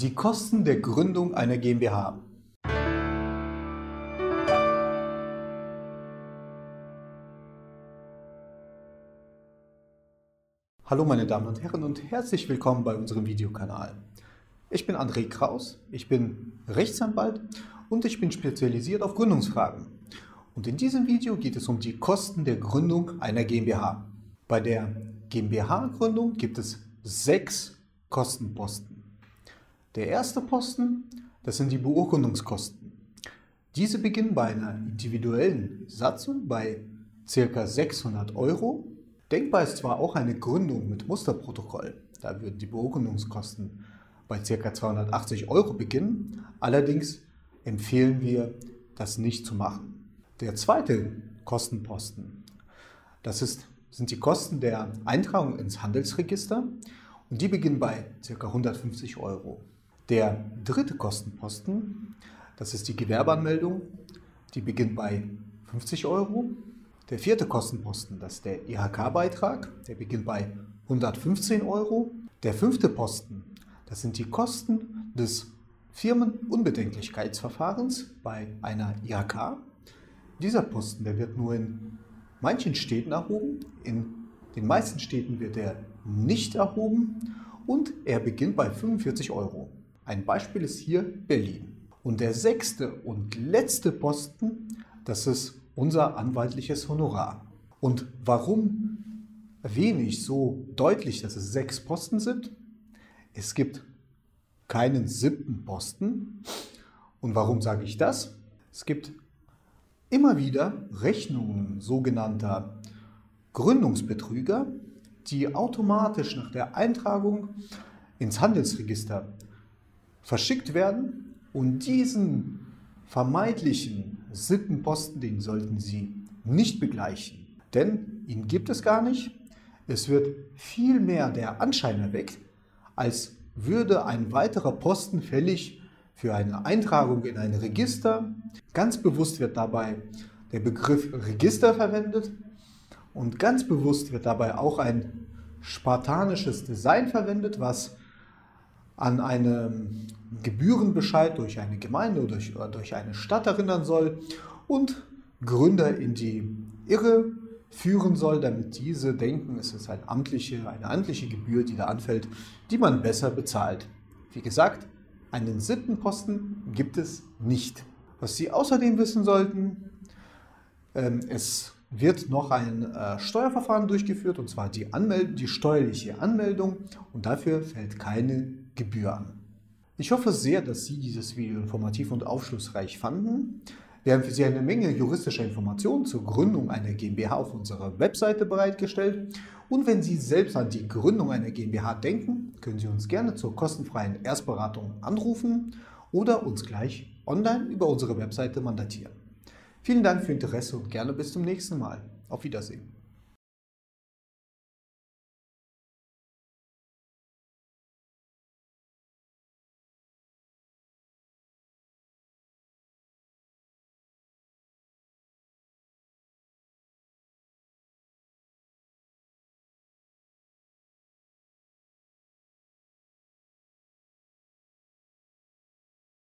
Die Kosten der Gründung einer GmbH. Hallo meine Damen und Herren und herzlich willkommen bei unserem Videokanal. Ich bin André Kraus, ich bin Rechtsanwalt und ich bin spezialisiert auf Gründungsfragen. Und in diesem Video geht es um die Kosten der Gründung einer GmbH. Bei der GmbH-Gründung gibt es sechs Kostenposten. Der erste Posten, das sind die Beurkundungskosten. Diese beginnen bei einer individuellen Satzung bei ca. 600 Euro. Denkbar ist zwar auch eine Gründung mit Musterprotokoll, da würden die Beurkundungskosten bei ca. 280 Euro beginnen, allerdings empfehlen wir, das nicht zu machen. Der zweite Kostenposten, das ist, sind die Kosten der Eintragung ins Handelsregister und die beginnen bei ca. 150 Euro. Der dritte Kostenposten, das ist die Gewerbeanmeldung, die beginnt bei 50 Euro. Der vierte Kostenposten, das ist der IHK-Beitrag, der beginnt bei 115 Euro. Der fünfte Posten, das sind die Kosten des Firmenunbedenklichkeitsverfahrens bei einer IHK. Dieser Posten, der wird nur in manchen Städten erhoben, in den meisten Städten wird er nicht erhoben und er beginnt bei 45 Euro. Ein Beispiel ist hier Berlin. Und der sechste und letzte Posten, das ist unser anwaltliches Honorar. Und warum erwähne ich so deutlich, dass es sechs Posten sind? Es gibt keinen siebten Posten. Und warum sage ich das? Es gibt immer wieder Rechnungen sogenannter Gründungsbetrüger, die automatisch nach der Eintragung ins Handelsregister verschickt werden und diesen vermeintlichen Sittenposten, den sollten Sie nicht begleichen, denn ihn gibt es gar nicht. Es wird vielmehr der Anschein erweckt, als würde ein weiterer Posten fällig für eine Eintragung in ein Register. Ganz bewusst wird dabei der Begriff Register verwendet und ganz bewusst wird dabei auch ein spartanisches Design verwendet, was an einen Gebührenbescheid durch eine Gemeinde oder durch, oder durch eine Stadt erinnern soll und Gründer in die Irre führen soll, damit diese denken, es ist eine amtliche, eine amtliche Gebühr, die da anfällt, die man besser bezahlt. Wie gesagt, einen Sittenposten gibt es nicht. Was Sie außerdem wissen sollten, ähm, es wird noch ein äh, Steuerverfahren durchgeführt, und zwar die, Anmeld die steuerliche Anmeldung, und dafür fällt keine Gebühr an. Ich hoffe sehr, dass Sie dieses Video informativ und aufschlussreich fanden. Wir haben für Sie eine Menge juristischer Informationen zur Gründung einer GmbH auf unserer Webseite bereitgestellt. Und wenn Sie selbst an die Gründung einer GmbH denken, können Sie uns gerne zur kostenfreien Erstberatung anrufen oder uns gleich online über unsere Webseite mandatieren. Vielen Dank für Ihr Interesse und gerne bis zum nächsten Mal. Auf Wiedersehen.